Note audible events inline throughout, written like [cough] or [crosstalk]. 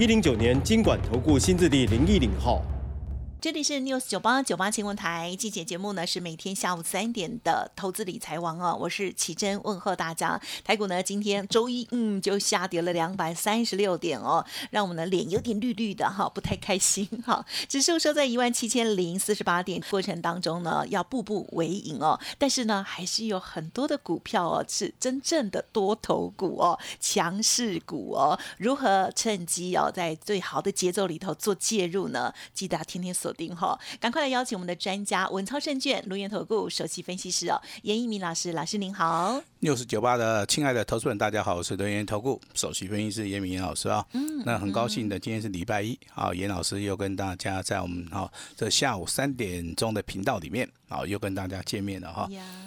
一零九年金管投顾新字第零一零号。这里是 News 九八九八新闻台，季节节目呢是每天下午三点的投资理财王哦，我是奇珍问候大家。台股呢今天周一嗯就下跌了两百三十六点哦，让我们的脸有点绿绿的哈，不太开心哈。[laughs] 指数收在一万七千零四十八点，过程当中呢要步步为营哦，但是呢还是有很多的股票哦是真正的多头股哦，强势股哦，如何趁机哦在最好的节奏里头做介入呢？记得要天天锁锁定哈，赶快来邀请我们的专家文超证券卢源投顾首席分析师哦，严一鸣老师，老师您好。六十九八的亲爱的投资人，大家好，我是德源投顾首席分析师严明严老师啊。嗯，那很高兴的，今天是礼拜一啊，严老师又跟大家在我们哈这下午三点钟的频道里面啊，又跟大家见面了哈。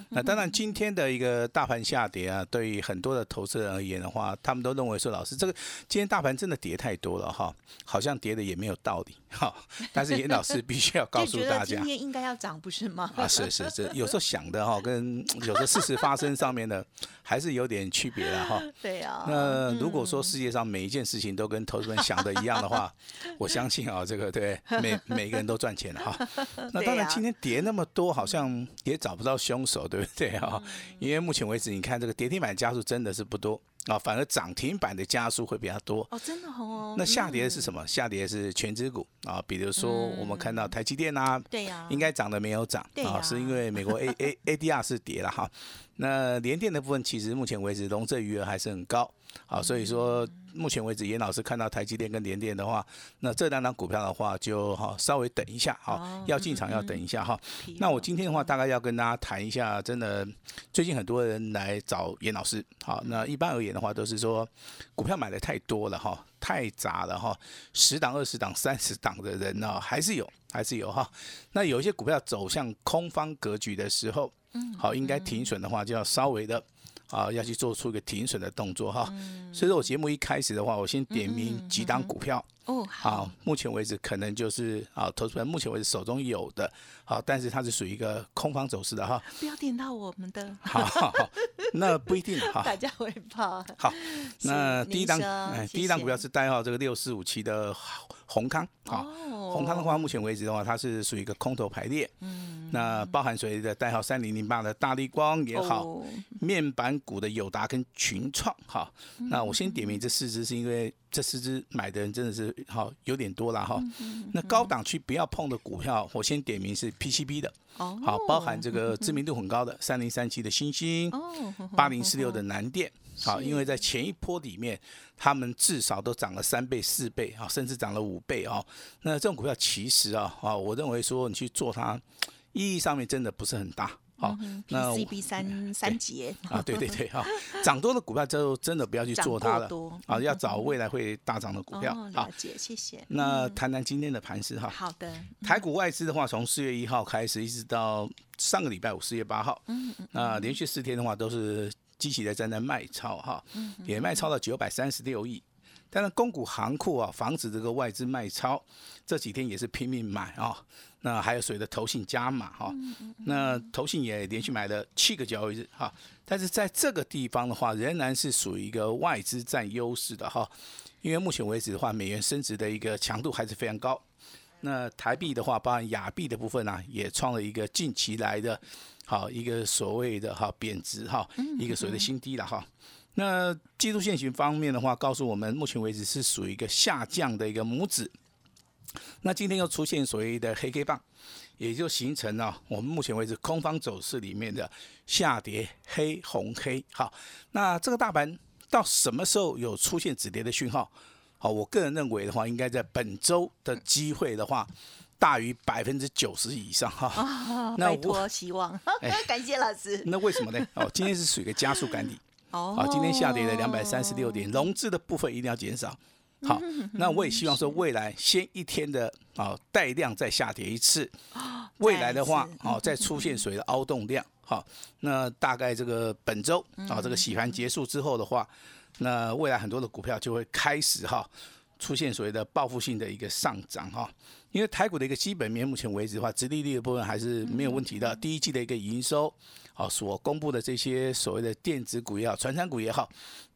那当然，今天的一个大盘下跌啊，对于很多的投资人而言的话，他们都认为说，老师这个今天大盘真的跌太多了哈，好像跌的也没有道理哈。[laughs] 但是严老师必须要告诉大家，今天应该要涨不是吗？啊，是是是，有时候想的哈，跟有时候事实发生上面的。还是有点区别了哈。[laughs] 对啊。那如果说世界上每一件事情都跟投资人想的一样的话，[laughs] 我相信啊，这个对每每个人都赚钱了哈。[laughs] 那当然，今天跌那么多，好像也找不到凶手，对不对哈？因为目前为止，你看这个跌停板家数真的是不多。啊，反而涨停板的家数会比较多哦，真的哦。那下跌的是什么？下跌的是全指股啊，比如说我们看到台积电啊，对呀，应该涨的没有涨啊，是因为美国 A A A D R 是跌了哈。那联电的部分其实目前为止融资余额还是很高啊，所以说。目前为止，严老师看到台积电跟联电的话，那这两档股票的话，就哈稍微等一下哈，要进场要等一下哈。那我今天的话，大概要跟大家谈一下，真的最近很多人来找严老师，好，那一般而言的话，都是说股票买的太多了哈，太杂了哈，十档、二十档、三十档的人呢，还是有，还是有哈。那有一些股票走向空方格局的时候，嗯，好，应该停损的话，就要稍微的。啊，要去做出一个停损的动作哈，所以说我节目一开始的话，我先点名几档股票。哦，好，目前为止可能就是啊，投资人目前为止手中有的，好，但是它是属于一个空方走势的哈，不要点到我们的，好好，[laughs] 那不一定哈，大家会怕。好，那第一档，第一档股票是代号这个六四五七的宏康，好，宏康的话，目前为止的话，它是属于一个空头排列，嗯。那包含谁的代号三零零八的大力光也好，面板股的友达跟群创哈，那我先点名这四只，是因为这四只买的人真的是好有点多了哈。那高档区不要碰的股票，我先点名是 PCB 的，好，包含这个知名度很高的三零三七的星星，八零四六的南电。好，因为在前一波里面，他们至少都涨了三倍、四倍啊，甚至涨了五倍啊。那这种股票其实啊啊，我认为说你去做它。意义上面真的不是很大，好，那 C B 三三节啊，对 [laughs] 对对，哈，涨多的股票就真的不要去做它了，啊，要找未来会大涨的股票。了解，谢谢。那谈谈今天的盘势哈。好的。台股外资的话，从四月一号开始，一直到上个礼拜五四月八号，嗯嗯，那连续四天的话都是积极的站在卖超哈，也卖超了九百三十六亿。但是，公股行库啊，防止这个外资卖超，这几天也是拼命买啊。那还有谁的投信加码哈？那投信也连续买了七个交易日哈。但是在这个地方的话，仍然是属于一个外资占优势的哈。因为目前为止的话，美元升值的一个强度还是非常高。那台币的话，包含亚币的部分呢，也创了一个近期来的好一个所谓的哈贬值哈，一个所谓的新低了哈。那技术线型方面的话，告诉我们目前为止是属于一个下降的一个拇指。那今天又出现所谓的黑 K 棒，也就形成了我们目前为止空方走势里面的下跌黑红黑。好，那这个大盘到什么时候有出现止跌的讯号？好，我个人认为的话，应该在本周的机会的话，大于百分之九十以上哈。那托希望，[laughs] 感谢老师。那为什么呢？哦，今天是属于一个加速赶底。[laughs] 哦，今天下跌了两百三十六点，融资的部分一定要减少。好，那我也希望说未来先一天的啊带量再下跌一次，未来的话哦再出现所谓的凹动量，好，那大概这个本周啊这个洗盘结束之后的话，那未来很多的股票就会开始哈出现所谓的报复性的一个上涨哈，因为台股的一个基本面目前为止的话，直利率的部分还是没有问题的，第一季的一个营收好所公布的这些所谓的电子股也好，传产股也好。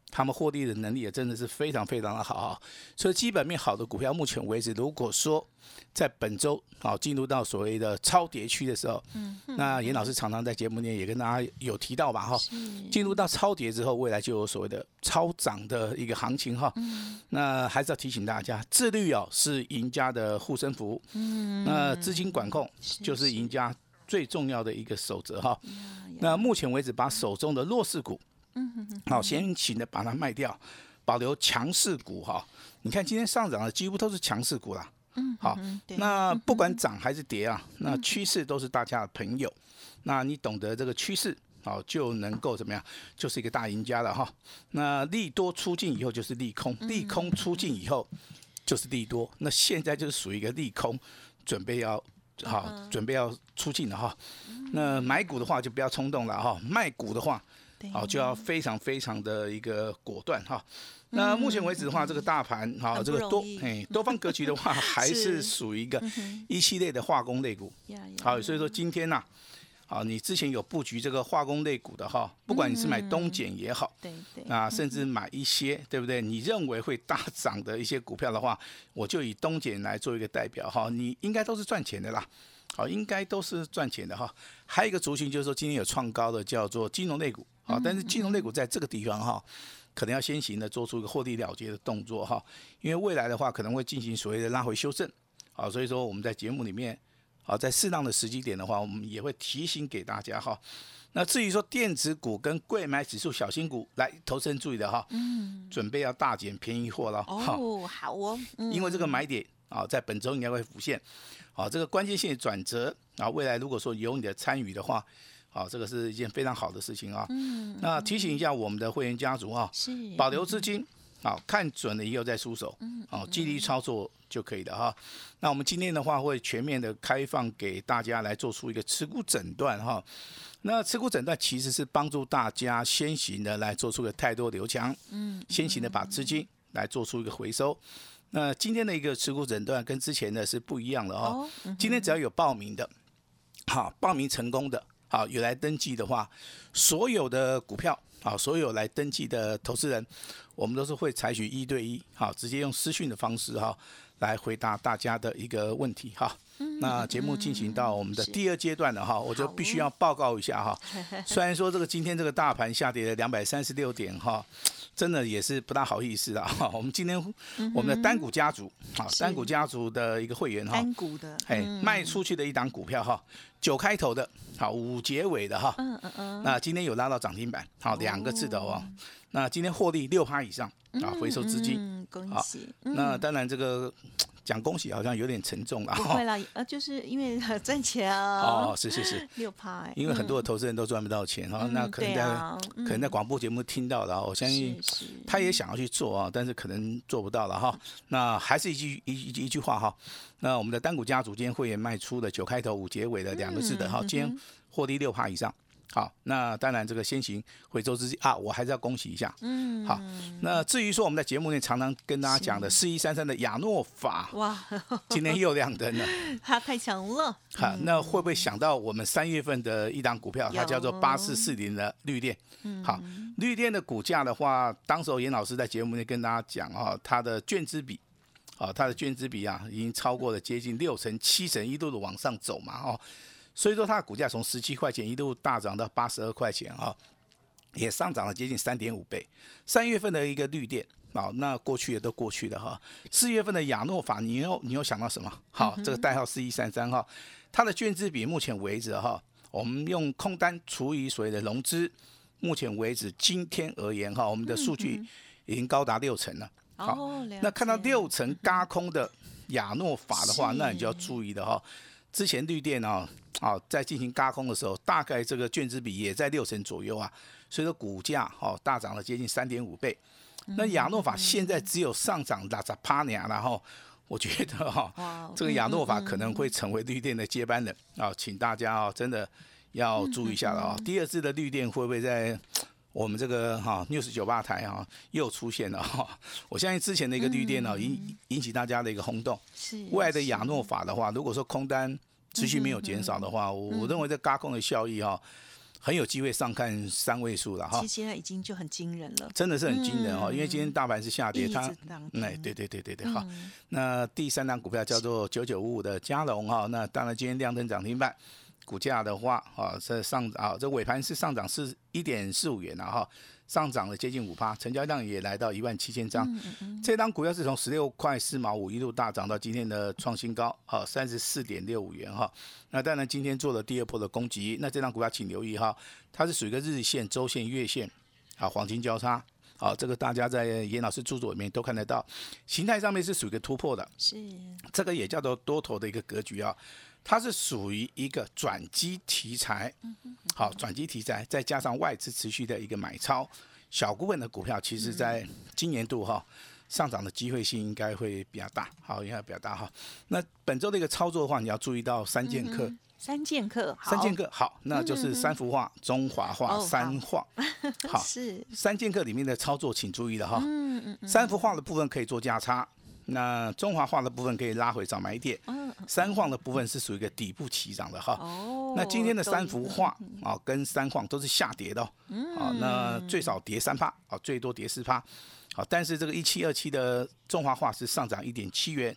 他们获利的能力也真的是非常非常的好啊，所以基本面好的股票，目前为止，如果说在本周啊进入到所谓的超跌区的时候，嗯，那严老师常常在节目里也跟大家有提到吧，哈，进入到超跌之后，未来就有所谓的超涨的一个行情哈，嗯，那还是要提醒大家，自律哦是赢家的护身符，嗯，那资金管控就是赢家最重要的一个守则哈，那目前为止把手中的弱势股。好，先行的把它卖掉，保留强势股哈。你看今天上涨的几乎都是强势股啦。嗯，好，那不管涨还是跌啊，那趋势都是大家的朋友。那你懂得这个趋势，好就能够怎么样，就是一个大赢家了哈。那利多出尽以后就是利空，利空出尽以后就是利多。那现在就是属于一个利空，准备要好，准备要出尽了哈。那买股的话就不要冲动了哈，卖股的话。好，就要非常非常的一个果断哈。那目前为止的话，这个大盘哈，这个多哎多方格局的话，还是 [laughs] 属于一个一系列的化工类股。好，所以说今天呢，好，你之前有布局这个化工类股的哈，不管你是买东碱也好，对对，啊，甚至买一些对不对？你认为会大涨的一些股票的话，我就以东碱来做一个代表哈，你应该都是赚钱的啦。好，应该都是赚钱的哈。还有一个族群就是说，今天有创高的叫做金融类股。好，但是金融类股在这个地方哈，可能要先行的做出一个获利了结的动作哈，因为未来的话可能会进行所谓的拉回修正。好，所以说我们在节目里面，好，在适当的时机点的话，我们也会提醒给大家哈。那至于说电子股跟贵买指数小新股，来投资人注意的哈，嗯，准备要大减便宜货了。哦，好哦，因为这个买点啊，在本周应该会浮现。好，这个关键性的转折啊，未来如果说有你的参与的话。好，这个是一件非常好的事情啊。嗯。那提醒一下我们的会员家族啊，是保留资金，好看准了以后再出手。嗯。哦，纪律操作就可以了哈。那我们今天的话会全面的开放给大家来做出一个持股诊断哈。那持股诊断其实是帮助大家先行的来做出个太多流强，嗯，先行的把资金来做出一个回收。那今天的一个持股诊断跟之前的是不一样的哦。今天只要有报名的，好，报名成功的。好，有来登记的话，所有的股票，好，所有来登记的投资人，我们都是会采取一对一，好，直接用私讯的方式，哈，来回答大家的一个问题，哈。那节目进行到我们的第二阶段了，哈，我就必须要报告一下，哈。[laughs] 虽然说这个今天这个大盘下跌了两百三十六点，哈。真的也是不大好意思啊！我们今天我们的单股家族，啊单股家族的一个会员哈，单股的，哎，卖出去的一档股票哈，九开头的，好五结尾的哈，嗯嗯嗯，那今天有拉到涨停板，好两个字的哦，那今天获利六趴以上啊，回收资金，恭喜！那当然这个。讲恭喜好像有点沉重了，不会啦，呃，就是因为 [laughs] 赚钱啊。哦，是是是，六趴。因为很多的投资人都赚不到钱哈，那可能在可能在广播节目听到了，我相信他也想要去做啊，但是可能做不到了哈。那还是一句一一句话哈，那我们的单股家族今天会员卖出的九开头五结尾的两个字的哈，今天获利六趴以上。好，那当然这个先行回收资金啊，我还是要恭喜一下。嗯，好，那至于说我们在节目内常常跟大家讲的四一三三的亚诺法，哇，今天又亮灯了，[laughs] 它太强了。好，那会不会想到我们三月份的一档股票，它叫做八四四零的绿电？嗯，好，绿电的股价的话，当时严老师在节目内跟大家讲啊，它的券资比，啊，它的券资比啊，已经超过了接近六成、七成，一度的往上走嘛，哦。所以说它的股价从十七块钱一度大涨到八十二块钱啊，也上涨了接近三点五倍。三月份的一个绿电啊，那过去也都过去了哈。四月份的亚诺法，你又你又想到什么？好，这个代号四一三三哈，它的券资比目前为止哈，我们用空单除以所谓的融资，目前为止今天而言哈，我们的数据已经高达六成了。好，那看到六成嘎空的亚诺法的话，那你就要注意的哈。之前绿电啊，啊，在进行嘎空的时候，大概这个券资比也在六成左右啊，所以说股价哦大涨了接近三点五倍。那亚诺法现在只有上涨拉扎帕尼亚，然后我觉得哈、哇这个亚诺法可能会成为绿电的接班人啊，请大家啊真的要注意一下了啊。第二次的绿电会不会在我们这个哈 news 九八台哈又出现了哈？[laughs] 我相信之前的一个绿电呢引引起大家的一个轰动，是未来的亚诺法的话，如果说空单持续没有减少的话，我我认为这嘎空的效益哈很有机会上看三位数了哈。其实。现在已经就很惊人了，真的是很惊人哦，嗯。因为今天大盘是下跌，它哎，停。对对对对对，好。嗯。那第三档股票叫做九九五五的嘉龙哈，那当然今天亮灯涨停板，股价的话啊，这上啊这尾盘是上涨是一点四五元了哈，上涨了接近五趴，成交量也来到一万七千张。这张股票是从十六块四毛五一路大涨到今天的创新高，啊三十四点六五元哈。那当然今天做了第二波的攻击，那这张股票请留意哈，它是属于一个日线、周线、月线啊黄金交叉。好，这个大家在严老师著作里面都看得到，形态上面是属于一个突破的，是这个也叫做多头的一个格局啊，它是属于一个转机题材，好，转机题材再加上外资持续的一个买超，小股本的股票，其实在今年度哈。上涨的机会性应该会比较大，好，应该比较大哈。那本周的一个操作的话，你要注意到三剑客，三剑客，三剑客好，那就是三幅画、中华画、哦三画，[laughs] 好，是。三剑客里面的操作，请注意了哈。嗯嗯嗯。三幅画的部分可以做价差，那中华化的部分可以拉回早买点，嗯三晃的部分是属于一个底部起涨的哈。哦，那今天的三幅画啊，跟三晃都是下跌的哦，啊，那最少跌三趴，啊，最多跌四趴，好，但是这个一七二七的中华化是上涨一点七元，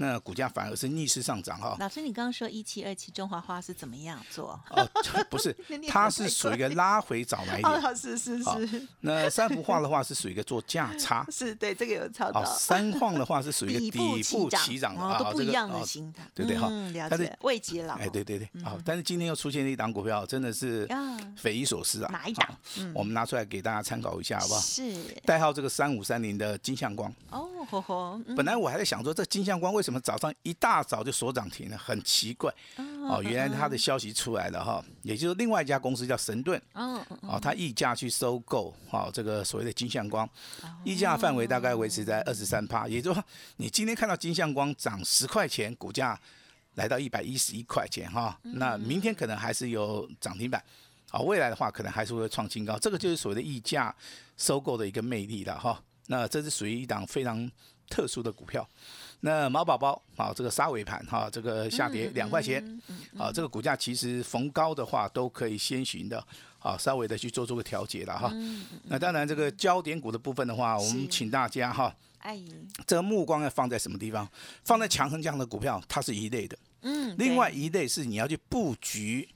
那股价反而是逆势上涨哈。老师，你刚刚说一七二七中华花是怎么样做？哦，[laughs] 不是 [laughs] 它是属于一个拉回早买点。[laughs] 哦，是是是。那三幅画的话是属于一个做价差，是，对，这个有操作，三晃的话是属于一个底部起起涨啊，都不一样的心态，对不对哈嗯，了解，未接了，哎，对对对，好，但是今天又出现了一档股票，真的是啊。匪夷所思啊！哪一档？好我们拿出来给大家参考一下，好不好？是。代号这个三五三零的金相光，哦，吼吼，嗯。本来我还在想说，这金相光为什么早上一大早就锁涨停呢？很奇怪哦，原来它的消息出来了哈，也就是另外一家公司叫神盾嗯嗯哦，它溢价去收购哦这个所谓的金相光，溢价范围大概维持在二十三趴，也就是说你今天看到金相光涨十块钱，股价来到一百一十一块钱哈，那明天可能还是有涨停板。好，未来的话可能还是会创新高，这个就是所谓的溢价收购的一个魅力了哈。那这是属于一档非常特殊的股票。那毛宝宝啊，这个杀尾盘哈，这个下跌两块钱，啊，这个股价其实逢高的话都可以先行的，啊，稍微的去做做个调节了哈。那当然，这个焦点股的部分的话，我们请大家哈，这个目光要放在什么地方？放在强横这样的股票，它是一类的。嗯，另外一类是你要去布局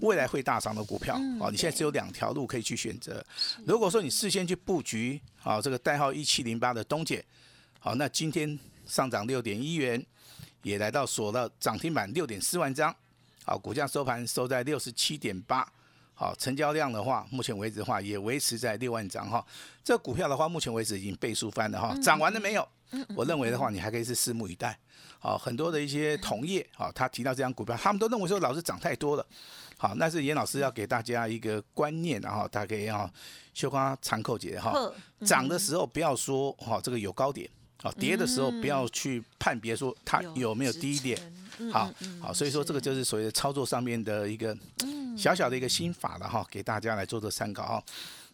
未来会大涨的股票嗯哦，你现在只有两条路可以去选择。如果说你事先去布局啊这个代号一七零八的东姐，好，那今天上涨六点一元，也来到锁了涨停板六点四万张，好，股价收盘收在六十七点八。好，成交量的话，目前为止的话也维持在六万张哈。这股票的话，目前为止已经倍数翻了哈，涨完了没有？我认为的话，你还可以是拭目以待。好，很多的一些同业啊，他提到这张股票，他们都认为说老师涨太多了。好，那是严老师要给大家一个观念，然后大家可以要修花长扣节哈。涨的时候不要说哈这个有高点，好跌的时候不要去判别说它有没有低点。嗯好好，所以说这个就是所谓的操作上面的一个小小的一个心法了哈，给大家来做做参考哈。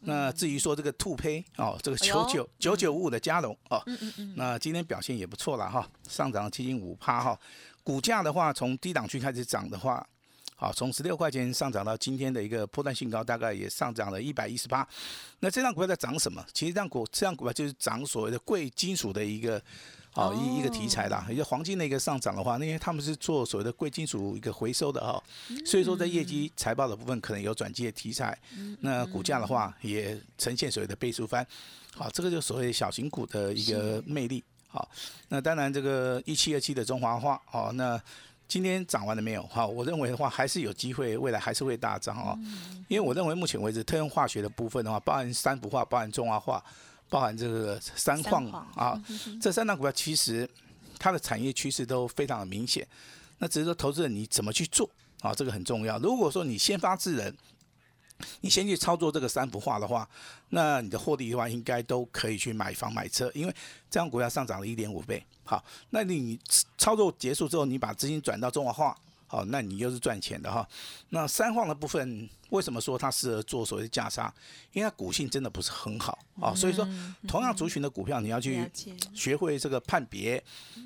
那至于说这个兔胚哦，这个九九九九五五的加龙哦，那今天表现也不错了哈，上涨了接近五趴哈。股价的话，从低档区开始涨的话，好，从十六块钱上涨到今天的一个波段性高，大概也上涨了一百一十八。那这张股票在涨什么？其实这张股这张股票就是涨所谓的贵金属的一个。好一一个题材啦，也就黄金的一个上涨的话，因为他们是做所谓的贵金属一个回收的哈，所以说在业绩财报的部分可能有转机的题材，那股价的话也呈现所谓的倍数翻，好，这个就所谓小型股的一个魅力。好，那当然这个一七二七的中华化，好，那今天涨完了没有？哈，我认为的话还是有机会，未来还是会大涨哦，因为我认为目前为止特用化学的部分的话，包含三氟化，包含中华化。包含这个三矿三矿啊，这三大股票其实它的产业趋势都非常的明显。那只是说投资人你怎么去做啊，这个很重要。如果说你先发制人，你先去操作这个三幅画的话，那你的获利的话，应该都可以去买房买车，因为这样股票上涨了一点五倍。好，那你操作结束之后，你把资金转到中华画，好，那你又是赚钱的哈。那三晃的部分，为什么说它适合做所谓的价差？因为它股性真的不是很好啊，所以说同样族群的股票，你要去学会这个判别，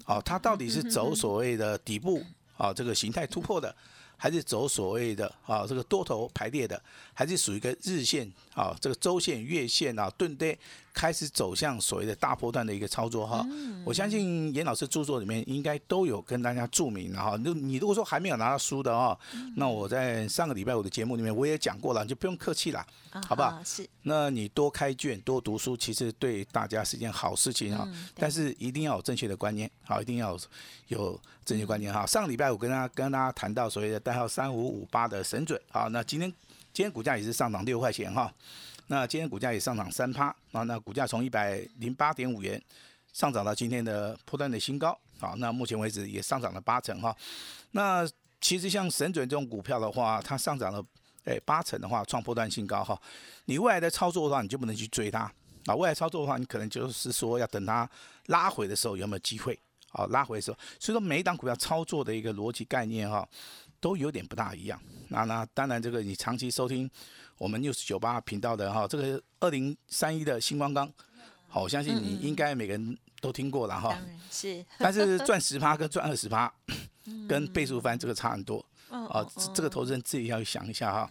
哦，它到底是走 [laughs] 所谓的底部啊，这个形态突破的。还是走所谓的啊这个多头排列的，还是属于一个日线啊这个周线、月线啊钝跌。开始走向所谓的大波段的一个操作哈，我相信严老师著作里面应该都有跟大家注明了哈。那你如果说还没有拿到书的哦，那我在上个礼拜我的节目里面我也讲过了，你就不用客气了，好不好？是。那你多开卷、多读书，其实对大家是件好事情哈。但是一定要有正确的观念，好，一定要有正确观念哈。上个礼拜我跟大家跟大家谈到所谓的代号三五五八的神准，好，那今天今天股价也是上涨六块钱哈。那今天股价也上涨三趴啊，那股价从一百零八点五元上涨到今天的破断的新高啊，那目前为止也上涨了八成哈。那其实像神准这种股票的话，它上涨了诶八成的话，创破断新高哈。你未来的操作的话，你就不能去追它啊。未来操作的话，你可能就是说要等它拉回的时候有没有机会啊？拉回的时候，所以说每一档股票操作的一个逻辑概念哈，都有点不大一样。那那当然这个你长期收听。我们六十九八频道的哈，这个二零三一的星光钢，好，我相信你应该每个人都听过了哈。是。[laughs] 但是赚十趴跟赚二十趴，跟倍数翻这个差很多。哦。这个投资人自己要想一下哈。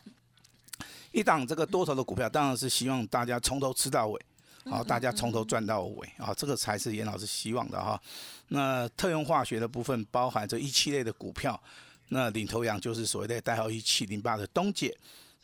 一档这个多头的股票，当然是希望大家从头吃到尾，好，大家从头赚到尾啊，这个才是严老师希望的哈。那特用化学的部分包含这一期类的股票，那领头羊就是所谓的代号一七零八的东姐。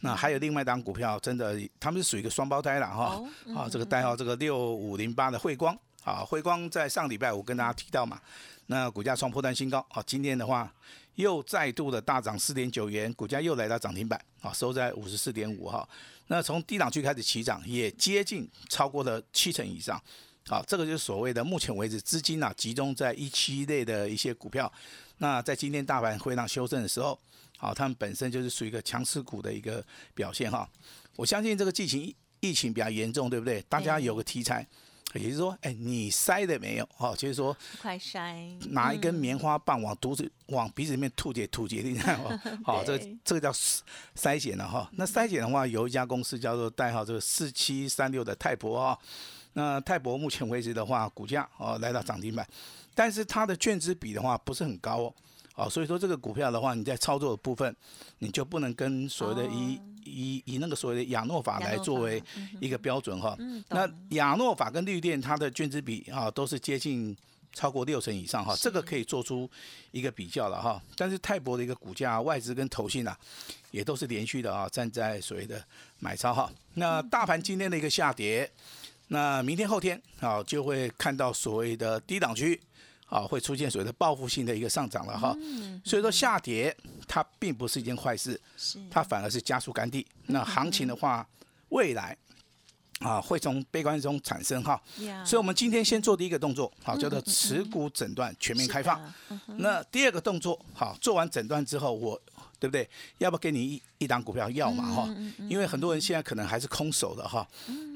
那还有另外一档股票，真的他们是属于一个双胞胎了哈，啊，这个代号这个六五零八的汇光，啊，汇光在上礼拜我跟大家提到嘛，那股价创破断新高，啊，今天的话又再度的大涨四点九元，股价又来到涨停板，啊，收在五十四点五哈，那从低档区开始起涨，也接近超过了七成以上，好，这个就是所谓的目前为止资金啊集中在一期类的一些股票，那在今天大盘会上修正的时候。好，他们本身就是属于一个强势股的一个表现哈。我相信这个疫情疫情比较严重，对不对？大家有个题材，也就是说，哎，你塞的没有？哈，就是说，快塞，拿一根棉花棒往肚子、往鼻子里面吐解、吐解，你看哦。好，这这个叫筛检了哈。那筛检的话，有一家公司叫做代号这个四七三六的泰博啊。那泰博目前为止的话，股价哦来到涨停板，但是它的券资比的话不是很高哦。哦，所以说这个股票的话，你在操作的部分，你就不能跟所谓的以以以那个所谓的亚诺法来作为一个标准哈。那亚诺法跟绿电它的券资比啊都是接近超过六成以上哈，这个可以做出一个比较了哈。但是泰博的一个股价，外资跟投信啊，也都是连续的啊站在所谓的买超哈。那大盘今天的一个下跌，那明天后天啊就会看到所谓的低档区。啊，会出现所谓的报复性的一个上涨了哈，所以说下跌它并不是一件坏事，它反而是加速干地。那行情的话，未来啊会从悲观中产生哈，所以我们今天先做第一个动作，好叫做持股诊断全面开放。那第二个动作，好做完诊断之后，我。对不对？要不给你一一档股票要嘛哈？因为很多人现在可能还是空手的哈。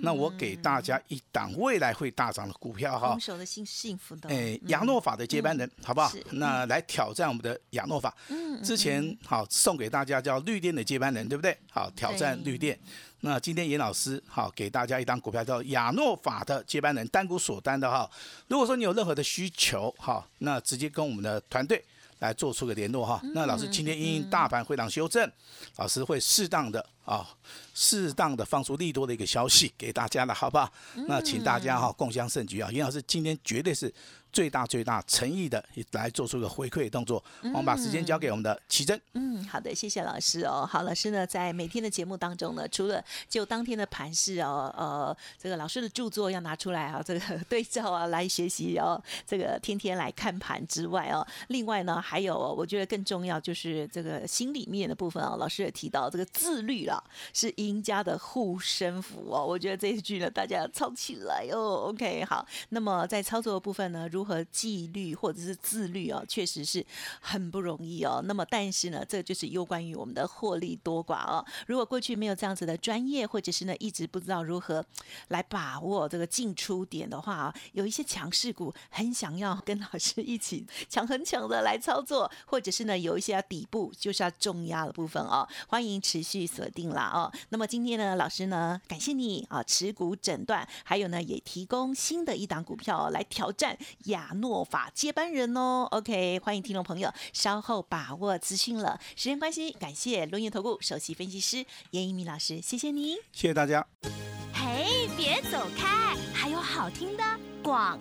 那我给大家一档未来会大涨的股票哈。空手的幸幸福的。哎，亚诺法的接班人，好不好？那来挑战我们的亚诺法。嗯。之前好送给大家叫绿电的接班人，对不对？好，挑战绿电。那今天严老师好给大家一档股票叫亚诺法的接班人，单股锁单的哈。如果说你有任何的需求哈，那直接跟我们的团队。来做出个联络哈，那老师今天因大盘回档修正，老师会适当的啊，适当的放出利多的一个消息给大家了，好不好？那请大家哈共襄盛举啊，严老师今天绝对是。最大最大诚意的来做出一个回馈动作，我们把时间交给我们的奇珍。嗯，好的，谢谢老师哦。好，老师呢在每天的节目当中呢，除了就当天的盘势哦，呃，这个老师的著作要拿出来啊，这个对照啊来学习哦，这个天天来看盘之外哦，[laughs] 另外呢还有我觉得更重要就是这个心里面的部分啊，老师也提到这个自律了是赢家的护身符哦，我觉得这一句呢大家要抄起来哦。OK，好，那么在操作的部分呢，如何纪律或者是自律哦，确实是很不容易哦。那么，但是呢，这就是攸关于我们的获利多寡哦。如果过去没有这样子的专业，或者是呢一直不知道如何来把握这个进出点的话啊，有一些强势股很想要跟老师一起 [laughs] 抢很抢的来操作，或者是呢有一些底部就是要重压的部分哦，欢迎持续锁定啦哦。那么今天呢，老师呢感谢你啊，持股诊断，还有呢也提供新的一档股票来挑战亚诺法接班人哦。OK，欢迎听众朋友稍后把握资讯了。时间关系，感谢轮研投顾首席分析师严一鸣老师，谢谢你，谢谢大家。嘿，别走开，还有好听的广。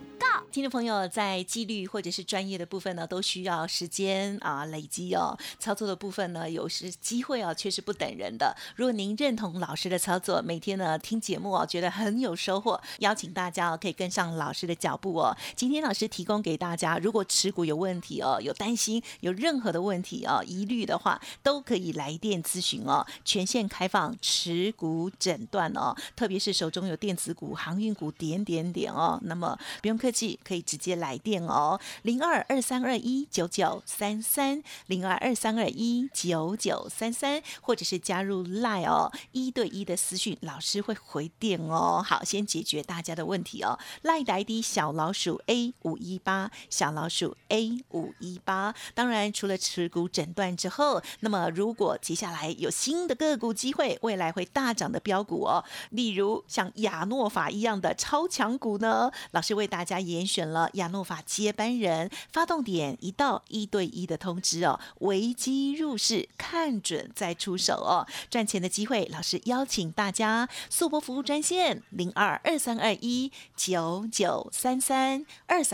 听众朋友，在纪律或者是专业的部分呢，都需要时间啊累积哦。操作的部分呢，有时机会啊，却是不等人的。如果您认同老师的操作，每天呢听节目哦，觉得很有收获，邀请大家哦可以跟上老师的脚步哦。今天老师提供给大家，如果持股有问题哦，有担心有任何的问题哦，疑虑的话，都可以来电咨询哦。全线开放持股诊断哦，特别是手中有电子股、航运股点点点哦，那么不用客气。可以直接来电哦，零二二三二一九九三三，零二二三二一九九三三，或者是加入 Line 哦，一对一的私讯，老师会回电哦。好，先解决大家的问题哦。Line 的 ID 小老鼠 A 五一八，小老鼠 A 五一八。当然，除了持股诊断之后，那么如果接下来有新的个股机会，未来会大涨的标股哦，例如像亚诺法一样的超强股呢，老师为大家。严选了亚诺法接班人，发动点一到一对一的通知哦，危机入市，看准再出手哦，赚钱的机会，老师邀请大家速播服务专线零二二三二一九九三三二三